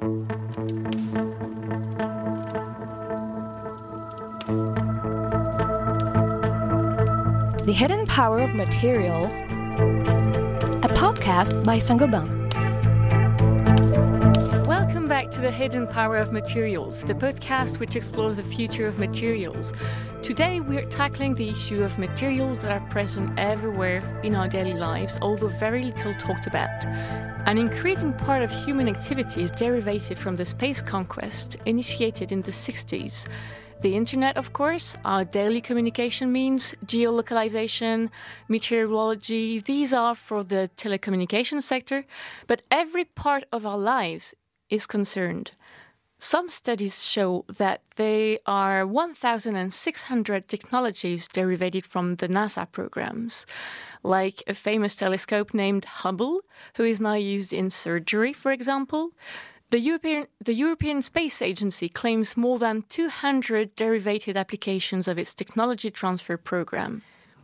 The Hidden Power of Materials, a podcast by Saint-Gobain. To the Hidden Power of Materials, the podcast which explores the future of materials. Today we're tackling the issue of materials that are present everywhere in our daily lives, although very little talked about. An increasing part of human activity is derivated from the space conquest initiated in the 60s. The internet, of course, our daily communication means, geolocalization, meteorology, these are for the telecommunication sector, but every part of our lives is concerned. Some studies show that there are 1,600 technologies derived from the NASA programs, like a famous telescope named Hubble, who is now used in surgery, for example. The European, the European Space Agency claims more than 200 derivative applications of its technology transfer program.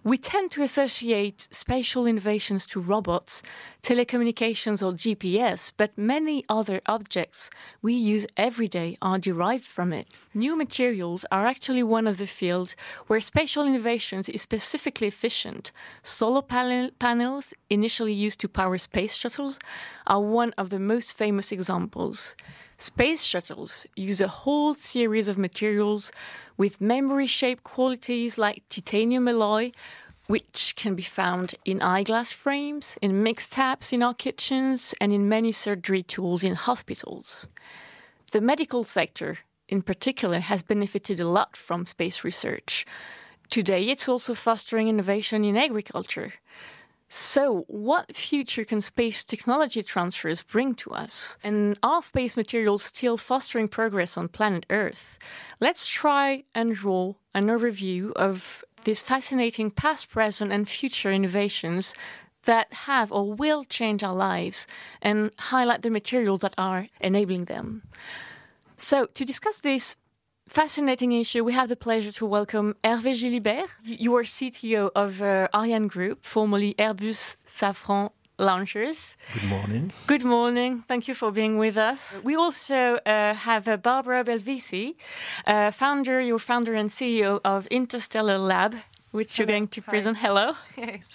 We tend to associate spatial innovations to robots, telecommunications, or GPS, but many other objects we use every day are derived from it. New materials are actually one of the fields where spatial innovations is specifically efficient. Solar panel panels, initially used to power space shuttles, are one of the most famous examples. Space shuttles use a whole series of materials with memory shaped qualities like titanium alloy, which can be found in eyeglass frames, in mixed taps in our kitchens, and in many surgery tools in hospitals. The medical sector, in particular, has benefited a lot from space research. Today, it's also fostering innovation in agriculture. So, what future can space technology transfers bring to us? And are space materials still fostering progress on planet Earth? Let's try and draw an overview of these fascinating past, present, and future innovations that have or will change our lives and highlight the materials that are enabling them. So, to discuss this fascinating issue, we have the pleasure to welcome Hervé Gilibert. You are CTO of uh, Ariane Group, formerly Airbus Safran Launchers. Good morning. Good morning. Thank you for being with us. We also uh, have uh, Barbara Belvisi, uh, founder, your founder and CEO of Interstellar Lab, which you're going to Hi. present. Hello. Yes.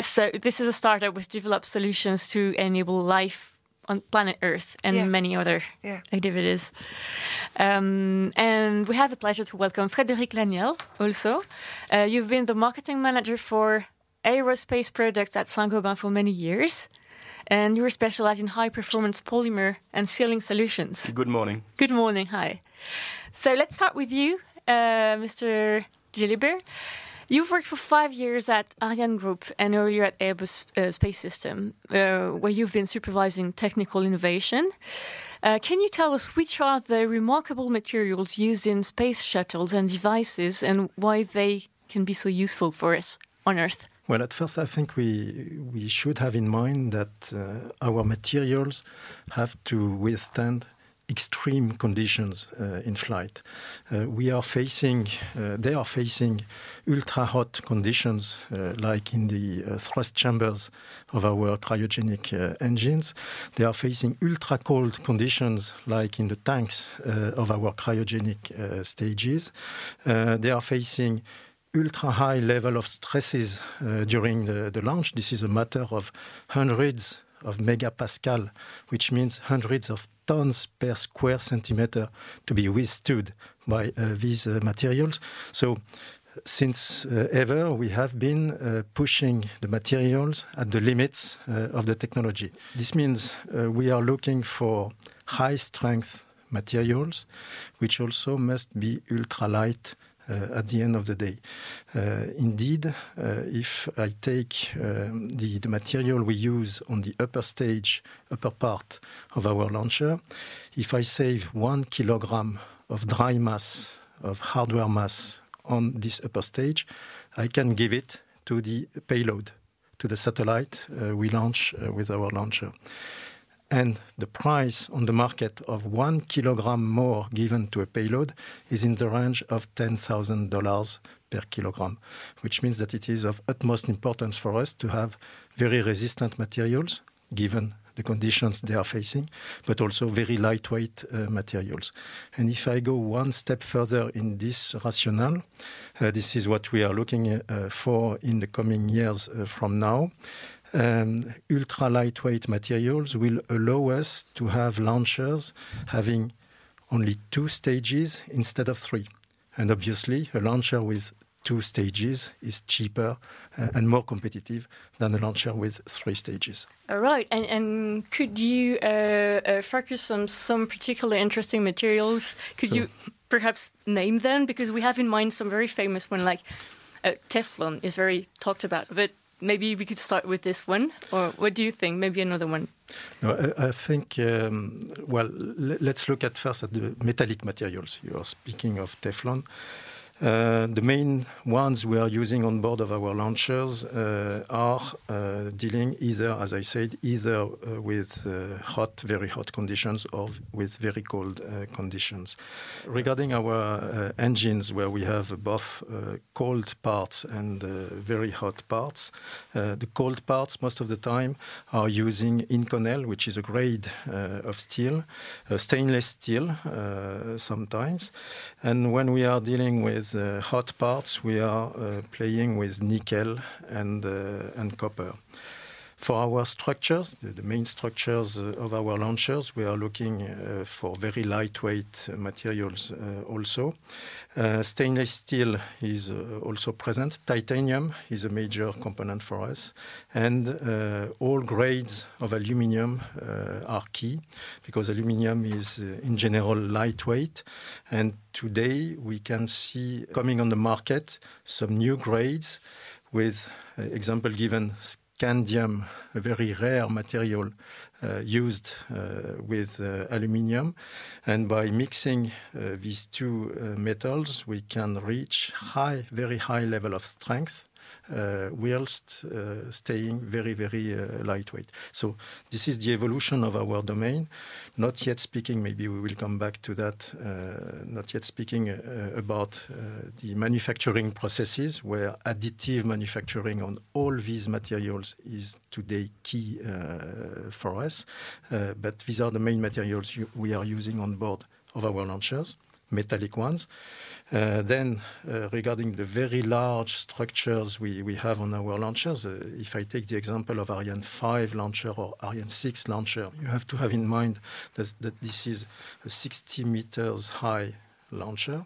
So this is a startup which develops solutions to enable life on planet Earth and Yeah. many other Yeah. activities. Um, and we have the pleasure to welcome Frédéric Laniel also. Uh, you've been the marketing manager for aerospace products at Saint-Gobain for many years. And you're specialized in high performance polymer and sealing solutions. Good morning. Good morning. Hi. So let's start with you, uh, Mr. Gilibert. You've worked for five years at Ariane Group and earlier at Airbus uh, Space System, uh, where you've been supervising technical innovation. Uh, can you tell us which are the remarkable materials used in space shuttles and devices and why they can be so useful for us on Earth? Well, at first, I think we we should have in mind that uh, our materials have to withstand extreme conditions uh, in flight. Uh, we are facing, uh, they are facing ultra hot conditions, uh, like in the uh, thrust chambers of our cryogenic uh, engines. They are facing ultra cold conditions, like in the tanks of our cryogenic stages. They are facing ultra high level of stresses during the, the launch. This is a matter of hundreds of megapascal, which means hundreds of tons per square centimeter to be withstood by uh, these uh, materials. So, since uh, ever, we have been uh, pushing the materials at the limits uh, of the technology. This means uh, we are looking for high strength materials, which also must be ultra light uh, at the end of the day. Uh, indeed, uh, if I take the, the material we use on the upper stage, upper part of our launcher, if I save one kilogram of dry mass, of hardware mass on this upper stage, I can give it to the payload, to the satellite uh, we launch uh, with our launcher and the price on the market of one kilogram more given to a payload is in the range of $10,000 per kilogram, which means that it is of utmost importance for us to have very resistant materials given the conditions they are facing, but also very lightweight uh, materials. And if I go one step further in this rationale, uh, this is what we are looking uh, for in the coming years uh, from now. Um, ultra lightweight materials will allow us to have launchers having only two stages instead of three. And obviously, a launcher with two stages is cheaper uh, and more competitive than a launcher with three stages. All right, and, and could you uh, uh, focus on some particularly interesting materials? Could so, you perhaps name them? Because we have in mind some very famous one, like uh, Teflon is very talked about. But maybe we could start with this one, or what do you think? Maybe another one. No, I, think. Um, well, let's look at first at the metallic materials. You are speaking of Teflon. Uh, the main ones we are using on board of our launchers uh, are uh, dealing either, as I said, either uh, with uh, hot, very hot conditions or with very cold uh, conditions. Regarding our engines, where we have both cold parts and very hot parts, the cold parts most of the time are using Inconel, which is a grade of steel, stainless steel sometimes. And when we are dealing with with uh, hot parts, we are uh, playing with nickel and, uh, and copper. For our structures, the, main structures uh, of our launchers, we are looking uh, for very lightweight materials uh, also. stainless steel is also present. Titanium is a major component for us. And all grades of aluminum are key because aluminum is in general lightweight. And today we can see coming on the market some new grades with uh, example given scandium, a very rare material uh, used uh, with uh, aluminium. And by mixing uh, these two uh, metals, we can reach high, very high level of strength Uh, whilst uh, staying very, very uh, lightweight. So this is the evolution of our domain. Not yet speaking, maybe we will come back to that, uh, not yet speaking uh, about the manufacturing processes where additive manufacturing on all these materials is today key for us. but these are the main materials we are using on board of our launchers metallic ones. Uh, then, uh, regarding the very large structures we, we have on our launchers, uh, if I take the example of Ariane 5 launcher or Ariane 6 launcher, you have to have in mind that, that this is a 60 meters high launcher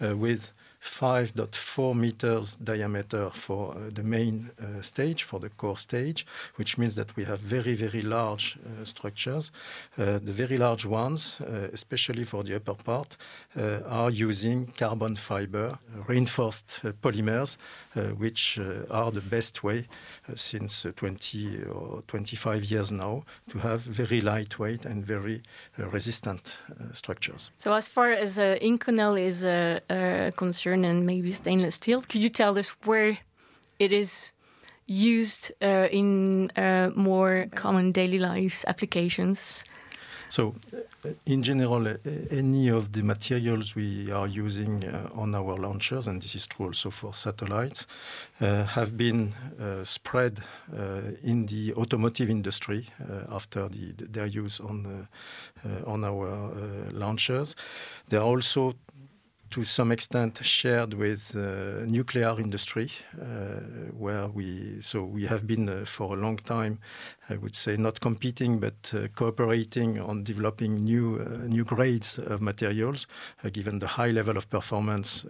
with 5.4 meters diameter for uh, the main uh, stage, for the core stage, which means that we have very, very large uh, structures. Uh, the very large ones, uh, especially for the upper part, uh, are using carbon fiber, reinforced polymers, which are the best way since 20 or 25 years now to have very lightweight and very resistant structures. So, as far as Inconel is concerned, and maybe stainless steel. Could you tell us where it is used uh, in uh, more common daily life applications? So, uh, in general, uh, any of the materials we are using uh, on our launchers, and this is true also for satellites, uh, have been uh, spread uh, in the automotive industry after the, their use on on our launchers. There are also to some extent shared with uh, nuclear industry, uh, where we so we have been uh, for a long time, I would say, not competing but uh, cooperating on developing new uh, new grades of materials, uh, given the high level of performance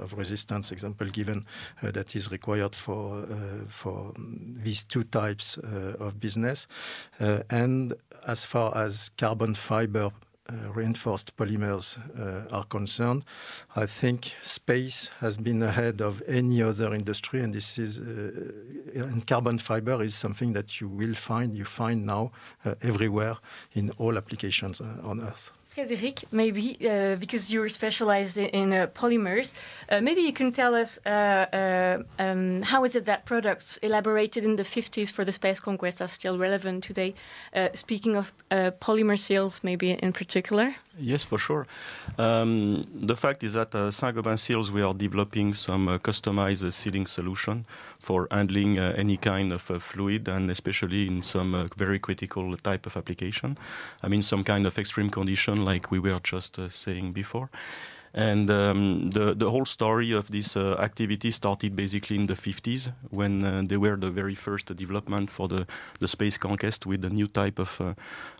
of resistance. Example given that is required for for these two types of business, and as far as carbon fiber uh, reinforced polymers uh, are concerned, I think space has been ahead of any other industry, and this is uh, and carbon fiber is something that you will find you find now everywhere in all applications on Earth. Frédéric, maybe uh, because you're specialized in, uh, polymers, uh, maybe you can tell us uh, uh, um, how is it that products elaborated in the 50s for the space conquest are still relevant today? Uh, speaking of polymer seals, maybe in particular. Yes, for sure. Um, the fact is that Saint-Gobain Seals, we are developing some customized sealing solution for handling any kind of fluid and especially in some very critical type of application. I mean, some kind of extreme condition like we were just saying before. And um, the, the whole story of this uh, activity started basically in the 50s when uh, they were the very first development for the, the space conquest with a new type of, uh,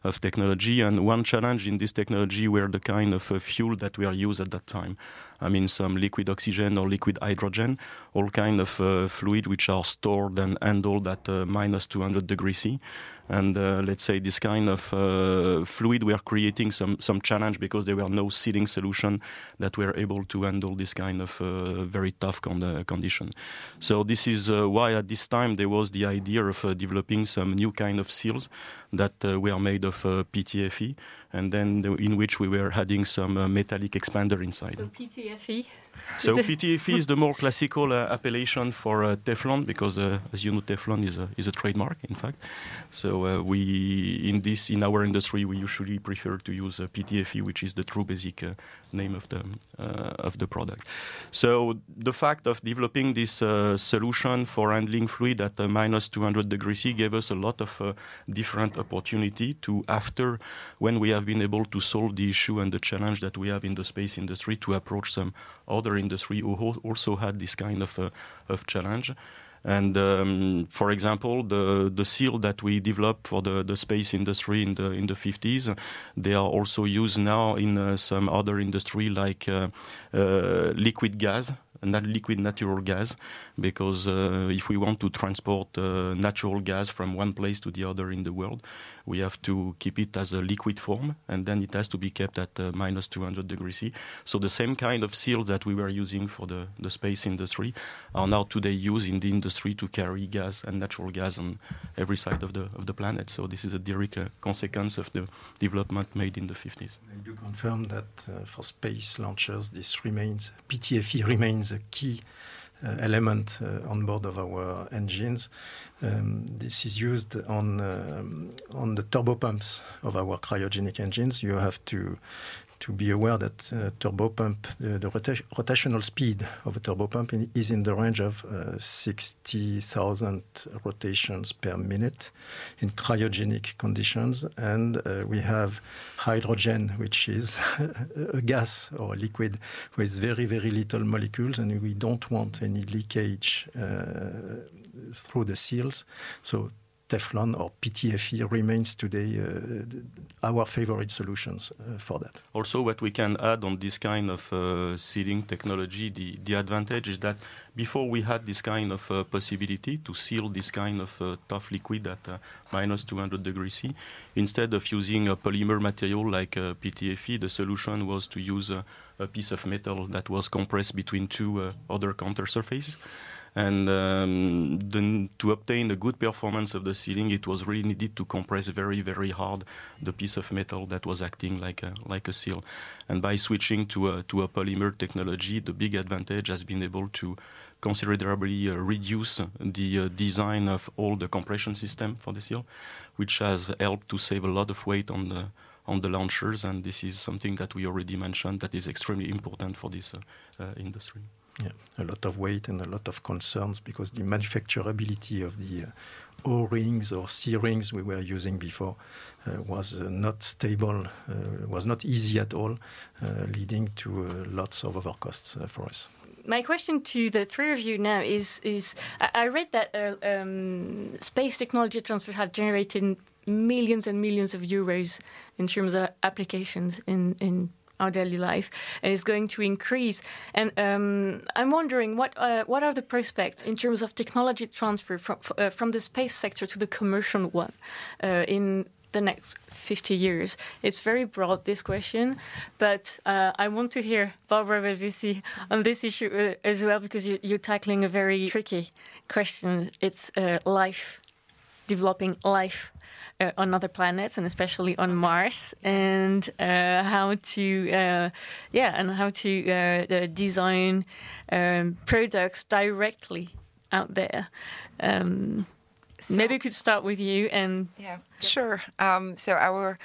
of technology. And one challenge in this technology were the kind of uh, fuel that were used at that time. I mean, some liquid oxygen or liquid hydrogen, all kind of uh, fluid which are stored and handled at uh, minus 200 degrees C. And uh, let's say this kind of uh, fluid were creating some some challenge because there were no sealing solution that were able to handle this kind of uh, very tough con uh, condition. So this is uh, why at this time there was the idea of uh, developing some new kind of seals that were made of PTFE and then the, in which we were adding some metallic expander inside. So PTFE. So PTFE is the more classical uh, appellation for uh, Teflon because, uh, as you know, Teflon is a, is a trademark, in fact. So uh, we, in this, in our industry, we usually prefer to use uh, PTFE, which is the true basic uh, name of the of the product. So the fact of developing this solution for handling fluid at minus 200 degrees C gave us a lot of different opportunity to, after when we have been able to solve the issue and the challenge that we have in the space industry, to approach some other industry who also had this kind of, uh, of challenge. And um, for example, the, the seal that we developed for the, the space industry in the in the 50s, they are also used now in uh, some other industry like uh, uh, liquid gas not liquid natural gas because uh, if we want to transport uh, natural gas from one place to the other in the world, we have to keep it as a liquid form and then it has to be kept at uh, minus 200 degrees C. So the same kind of seals that we were using for the, the space industry are now today used in the industry to carry gas and natural gas on every side of the, of the planet. So this is a direct uh, consequence of the development made in the 50s. I do confirm that uh, for space launchers, this remains, PTFE remains a key element uh, on board of our engines. Um, this is used on um, on the turbopumps of our cryogenic engines. You have to to be aware that uh, turbopump, the, the rota rotational speed of a turbopump in, is in the range of uh, 60,000 rotations per minute in cryogenic conditions. And uh, we have hydrogen, which is a gas or a liquid with very, very little molecules, and we don't want any leakage uh, through the seals. So Teflon or PTFE remains today uh, our favorite solutions uh, for that. Also, what we can add on this kind of uh, sealing technology, the, the advantage is that before we had this kind of uh, possibility to seal this kind of uh, tough liquid at uh, minus 200 degrees C, instead of using a polymer material like PTFE, the solution was to use a piece of metal that was compressed between two other counter surfaces. And um, to obtain a good performance of the sealing, it was really needed to compress very, very hard the piece of metal that was acting like a, like a seal. And by switching to a, to a polymer technology, the big advantage has been able to considerably uh, reduce the uh, design of all the compression system for the seal, which has helped to save a lot of weight on the on the launchers. And this is something that we already mentioned that is extremely important for this uh, uh industry. Yeah, a lot of weight and a lot of concerns because the manufacturability of the uh, O-rings or C-rings we were using before uh, was uh, not stable, uh, was not easy at all, uh, leading to uh, lots of overcosts for us. My question to the three of you now is: is I read that um, space technology transfer have generated millions and millions of euros in terms of applications in, in our daily life is going to increase. And um, I'm wondering what uh, what are the prospects in terms of technology transfer from uh, from the space sector to the commercial one uh, in the next 50 years? It's very broad, this question, but uh, I want to hear Barbara Belvisi on this issue uh, as well, because you, are tackling a very tricky question. It's uh, life, developing life uh, on other planets and especially on Mars, and uh, how to, uh, yeah, and how to uh, design um, products directly out there. Um, so, maybe we could start with you and yeah, sure. Um, so our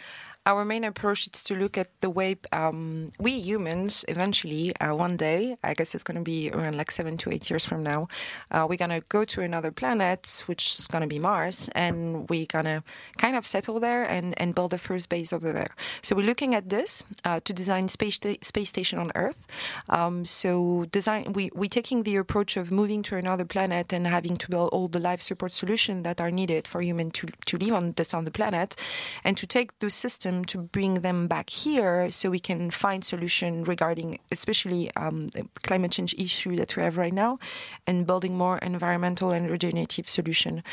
our main approach is to look at the way um, we humans eventually uh, one day i guess it's going to be around like seven to eight years from now uh, we're going to go to another planet which is going to be mars and we're going to kind of settle there and, and build the first base over there. So we're looking at this uh, to design space, space station on earth. Um, so design we, we're taking the approach of moving to another planet and having to build all the life support solutions that are needed for humans to, to live on this on the planet and to take those systems to bring them back here so we can find solution regarding especially um, the climate change issue that we have right now and building more environmental and regenerative solution.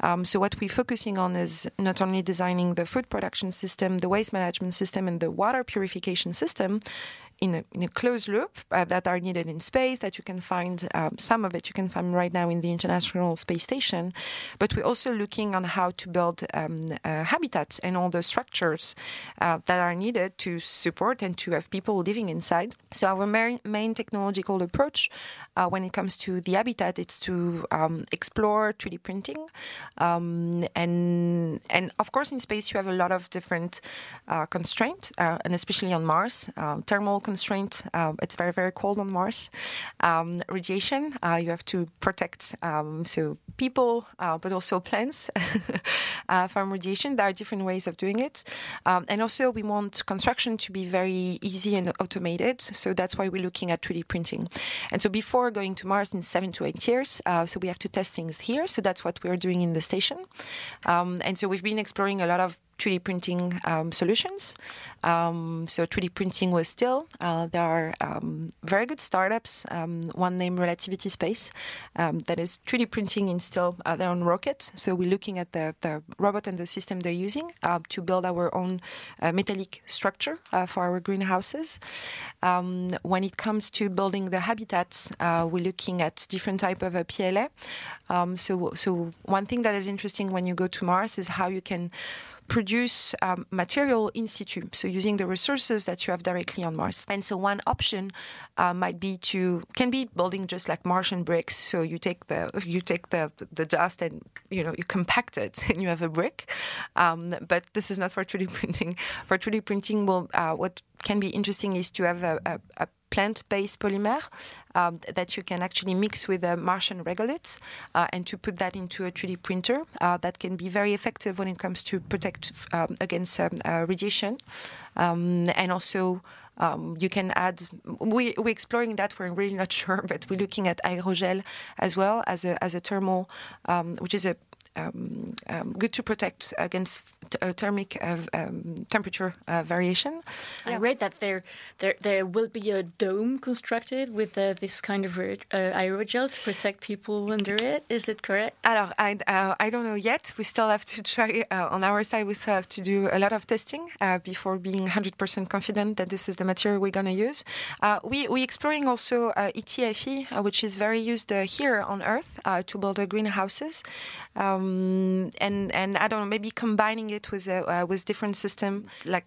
Um, so what we're focusing on is not only designing the food production system, the waste management system, and the water purification system, in a, in a closed loop uh, that are needed in space that you can find um, some of it you can find right now in the international space station. But we're also looking on how to build um, habitat and all the structures uh, that are needed to support and to have people living inside. So our main, main technological approach uh, when it comes to the habitat it's to um, explore 3d printing um, and of course in space you have a lot of different uh, constraints uh, and especially on mars uh, thermal constraint. Um, it's very, very cold on Mars. Um, radiation, uh, you have to protect um, so people, uh, but also plants uh, from radiation. There are different ways of doing it. Um, and also, we want construction to be very easy and automated. So that's why we're looking at 3D printing. And so before going to Mars in seven to eight years, uh, so we have to test things here. So that's what we're doing in the station. Um, and so we've been exploring a lot of 3D printing um, solutions. Um, so 3D printing was still. Uh, there are um, very good startups. Um, one named Relativity Space um, that is 3D printing in still uh, their own rocket. So we're looking at the, the robot and the system they're using uh, to build our own uh, metallic structure uh, for our greenhouses. When it comes to building the habitats, uh, we're looking at different type of PLA. so, so one thing that is interesting when you go to Mars is how you can produce um, material in situ, so using the resources that you have directly on Mars. And so one option uh, might be to can be building just like Martian bricks. So you take the you take the the dust and you know you compact it and you have a brick. Um, but this is not for 3D printing. For 3D printing, well, uh, what can be interesting is to have a, a, a plant-based polymer um, that you can actually mix with a Martian regolith uh, and to put that into a 3D printer uh, that can be very effective when it comes to protect um, against um, uh, radiation. Um, and also um, you can add we, we're exploring that we're really not sure but we're looking at aerogel as well as a, as a thermal um, which is a um, um, good to protect against uh, thermic uh, um, temperature uh, variation. I read that there, there there will be a dome constructed with uh, this kind of uh, aerogel to protect people under it. Is it correct? Alors, I, uh, I don't know yet. We still have to try on our side. We still have to do a lot of testing before being 100% confident that this is the material we're going to use. we we exploring also ETFE, which is very used here on Earth to build greenhouses. Um, and and I don't know, maybe combining it with a uh, with different system like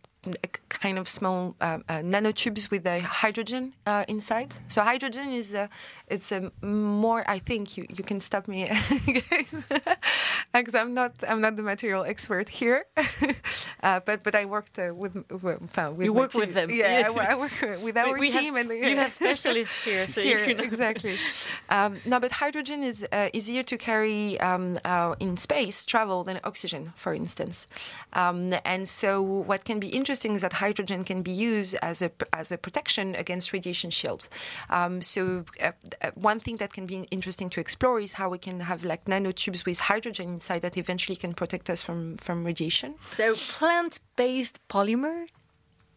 kind of small uh, uh, nanotubes with a hydrogen uh, inside. So hydrogen is a, it's a more. I think you, you can stop me, because I'm not I'm not the material expert here, uh, but but I worked uh, with, with, with you work team. with them. Yeah, I, I, work with our we team. Have, and you have specialists here, so here, you can exactly. Um, no, but hydrogen is uh, easier to carry um, in space travel than oxygen, for instance, um, and so what can be interesting is that hydrogen can be used as a as a protection against radiation shields. Um, so uh, uh, one thing that can be interesting to explore is how we can have like nanotubes with hydrogen inside that eventually can protect us from from radiation. So plant-based polymer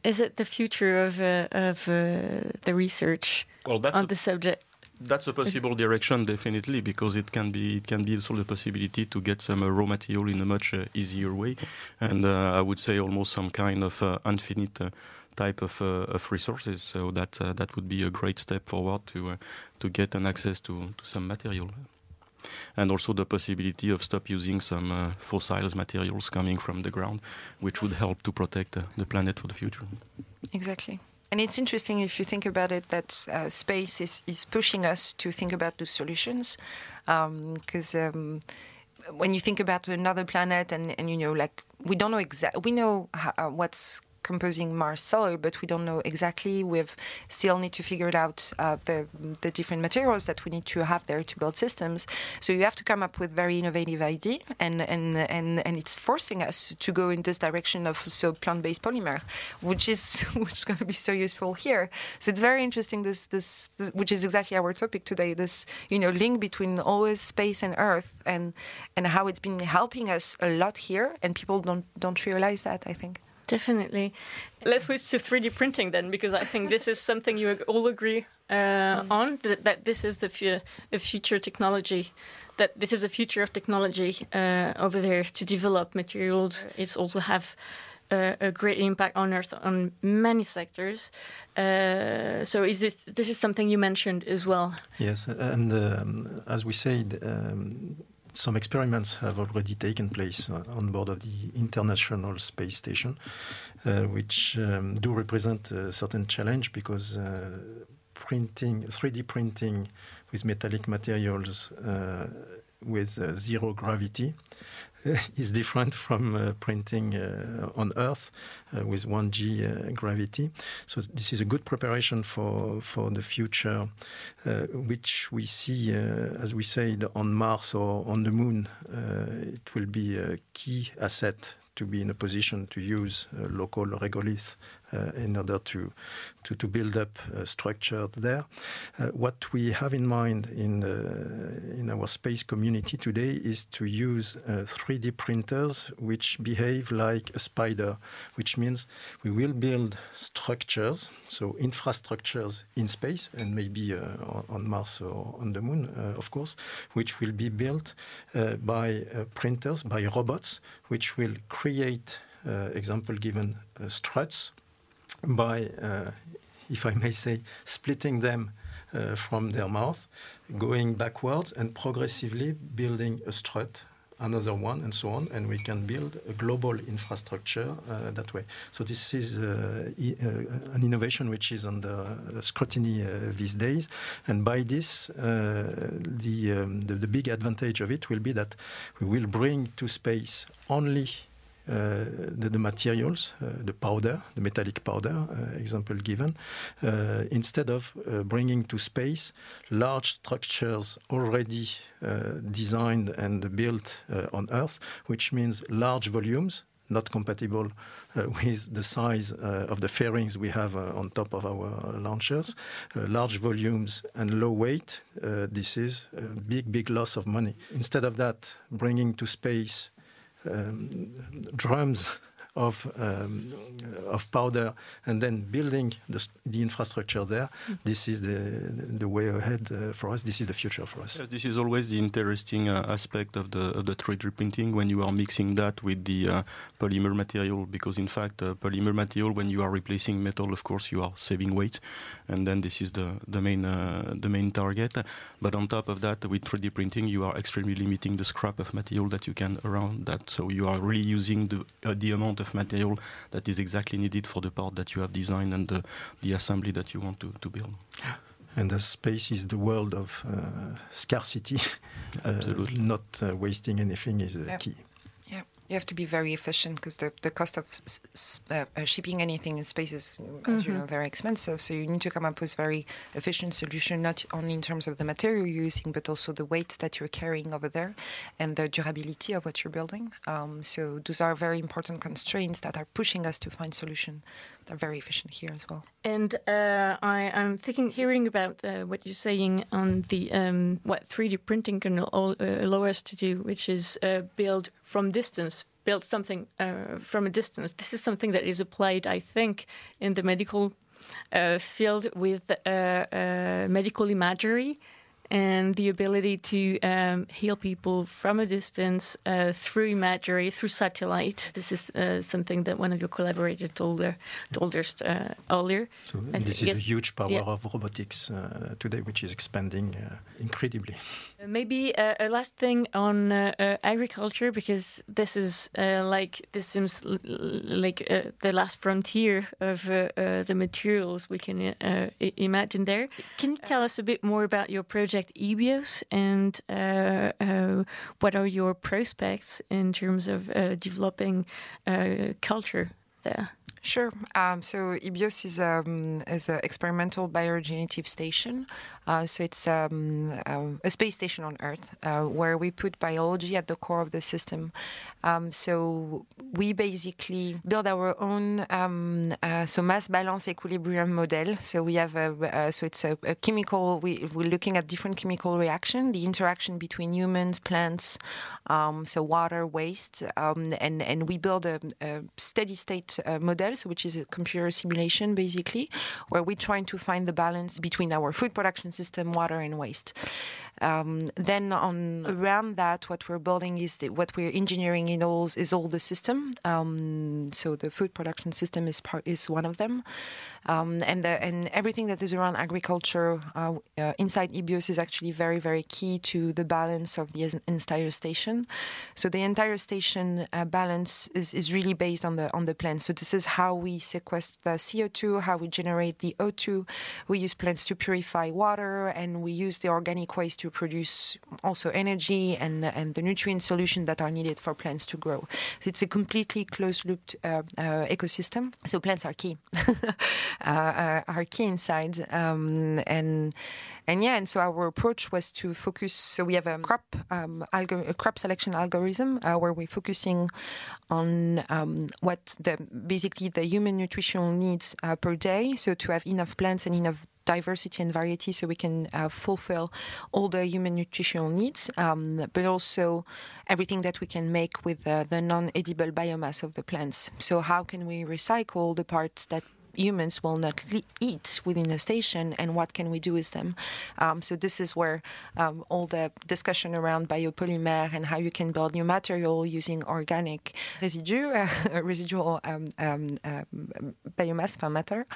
is it the future of uh, of uh, the research well, on the subject? That's a possible direction, definitely, because it can be it can be also the possibility to get some uh, raw material in a much uh, easier way, and uh, I would say almost some kind of uh, infinite uh, type of, uh, of resources. So that that would be a great step forward to to get an access to, to some material. and also the possibility of stop using some fossil materials coming from the ground, which would help to protect the planet for the future. Exactly. And it's interesting if you think about it that uh, space is, is pushing us to think about those solutions. Because um, um, when you think about another planet and, and you know, like, we don't know exactly, we know how, uh, what's composing Mars soil, but we don't know exactly. We still need to figure out uh, the the different materials that we need to have there to build systems. So you have to come up with very innovative idea, and and and and it's forcing us to go in this direction of so plant-based polymer, which is which is going to be so useful here. So it's very interesting. This, this this which is exactly our topic today. This you know link between always space and Earth, and and how it's been helping us a lot here, and people don't don't realize that. I think. Definitely. Let's switch to 3D printing then, because I think this is something you all agree uh, on that, that, this is the fu- a future technology, that this is the future of technology uh, over there to develop materials. It's also have uh, a great impact on Earth on many sectors. Uh, so, is this this is something you mentioned as well? Yes, and um, as we said. Um, some experiments have already taken place uh, on board of the International Space Station, uh, which um, do represent a certain challenge because uh, printing, 3D printing with metallic materials uh, with uh, zero gravity is different from uh, printing uh, on Earth uh, with 1g gravity. So this is a good preparation for for the future, which we see, as we said, on Mars or on the Moon. it will be a key asset to be in a position to use uh, local regolith Uh, in order to, to, to build up a structure there. Uh, what we have in mind in, uh, in our space community today is to use uh, 3D printers which behave like a spider, which means we will build structures, so infrastructures in space and maybe on Mars or on the Moon, of course, which will be built by printers, by robots, which will create, uh, example given, uh, struts by, uh, if I may say, splitting them uh, from their mouth, going backwards and progressively building a strut another one, and so on, and we can build a global infrastructure uh, that way. So this is uh, e uh, an innovation which is under scrutiny uh, these days, and by this, the, um, the, the big advantage of it will be that we will bring to space only the, the, materials, uh, the powder, the metallic powder, uh, example given, instead of bringing to space large structures already designed and built on Earth, which means large volumes not compatible uh, with the size uh, of the fairings we have uh, on top of our launchers. large volumes and low weight, this is a big, big loss of money. Instead of that, bringing to space um, drums of um, of powder and then building the, the infrastructure there. Mm. This is the the way ahead uh, for us. This is the future for us. Yes, this is always the interesting uh, aspect of the of the 3D printing when you are mixing that with the uh, polymer material because in fact uh, polymer material when you are replacing metal, of course you are saving weight, and then this is the the main uh, the main target. But on top of that, with 3D printing, you are extremely limiting the scrap of material that you can around that. So you are really using the uh, the amount of of material that is exactly needed for the part that you have designed and the, the assembly that you want to, to build. And the space is the world of uh, scarcity. Absolutely. Uh, not uh, wasting anything is yeah. key you have to be very efficient because the, the cost of uh, uh, shipping anything in space is, mm-hmm. as you mm-hmm. know, very expensive. So you need to come up with very efficient solution, not only in terms of the material you're using, but also the weight that you're carrying over there and the durability of what you're building. Um, so those are very important constraints that are pushing us to find solution that are very efficient here as well. And uh, I, am thinking, hearing about uh, what you're saying on the um, what 3D printing can uh, allow us to do, which is uh, build from distance, build something uh, from a distance. This is something that is applied, I think, in the medical uh, field with medical imagery and the ability to um, heal people from a distance uh, through imagery, through satellite. This is uh, something that one of your collaborators told, her, told us uh, earlier. So this is yes. the huge power yeah. of robotics uh, today, which is expanding uh, incredibly. Maybe uh, a last thing on uh, uh, agriculture, because this is uh, like this seems like uh, the last frontier of uh, the materials we can imagine there. Can you tell us a bit more about your project EBIOS and what are your prospects in terms of developing culture there? Sure. Um, so EBIOS is, um, is an experimental bioregenerative station. Uh, so it's um, um, a space station on Earth uh, where we put biology at the core of the system. Um, so we basically build our own um, uh, so mass balance equilibrium model. So we have a, so it's a, a, chemical. We, we're looking at different chemical reaction, the interaction between humans, plants, so water, waste, and and we build a, a steady state uh, model which is a computer simulation basically, where we're trying to find the balance between our food production system, water, and waste. Um, then on around that, what we're building is the, what we're engineering in all is all the system. Um, so the food production system is part is one of them, um, and the, and everything that is around agriculture uh, uh, inside EBIOS is actually very very key to the balance of the entire station. So the entire station uh, balance is, is really based on the on the plants. So this is how we sequester the CO2, how we generate the O2. We use plants to purify water, and we use the organic waste to to produce also energy and and the nutrient solution that are needed for plants to grow. So it's a completely closed-looped uh, uh, ecosystem. So plants are key, uh, uh, are key inside, um, and and yeah, and so our approach was to focus. So we have a crop um, a crop selection algorithm uh, where we're focusing on um, what the basically the human nutritional needs uh, per day. So to have enough plants and enough diversity and variety so we can uh, fulfill all the human nutritional needs, um, but also everything that we can make with uh, the non edible biomass of the plants. So, how can we recycle the parts that humans will not eat within a station and what can we do with them. Um, so this is where um, all the discussion around biopolymer and how you can build new material using organic residue, uh, residual um, um, um biomass from matter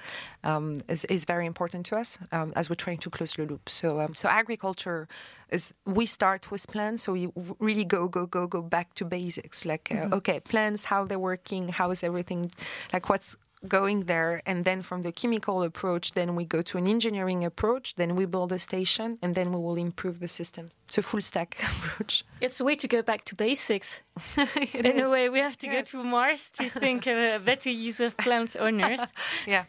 um, is, is, very important to us as we're trying to close the loop. So, so agriculture is we start with plants, so we really go go go go back to basics. Like uh, mm-hmm. okay, plants, how they're working, how is everything, like what's going there and then from the chemical approach then we go to an engineering approach then we build a station and then we will improve the system. It's a full stack approach. It's a way to go back to basics in is. a way we have to yes. go to mars to think of a better use of plants on earth yeah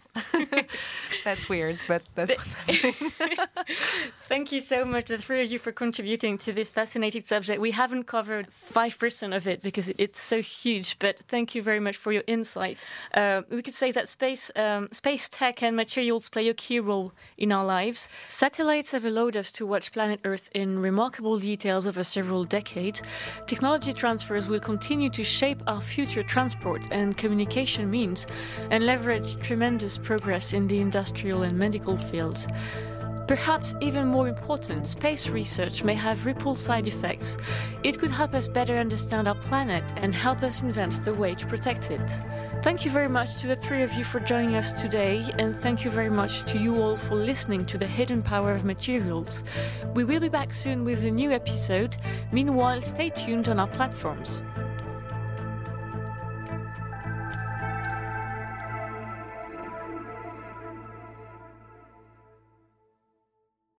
that's weird but that's what's happening thank you so much the three of you for contributing to this fascinating subject we haven't covered 5% of it because it's so huge but thank you very much for your insight uh, we could say that space, um, space tech and materials play a key role in our lives. Satellites have allowed us to watch planet Earth in remarkable details over several decades. Technology transfers will continue to shape our future transport and communication means and leverage tremendous progress in the industrial and medical fields. Perhaps even more important, space research may have ripple side effects. It could help us better understand our planet and help us invent the way to protect it. Thank you very much to the three of you for joining us today, and thank you very much to you all for listening to the hidden power of materials. We will be back soon with a new episode. Meanwhile, stay tuned on our platforms.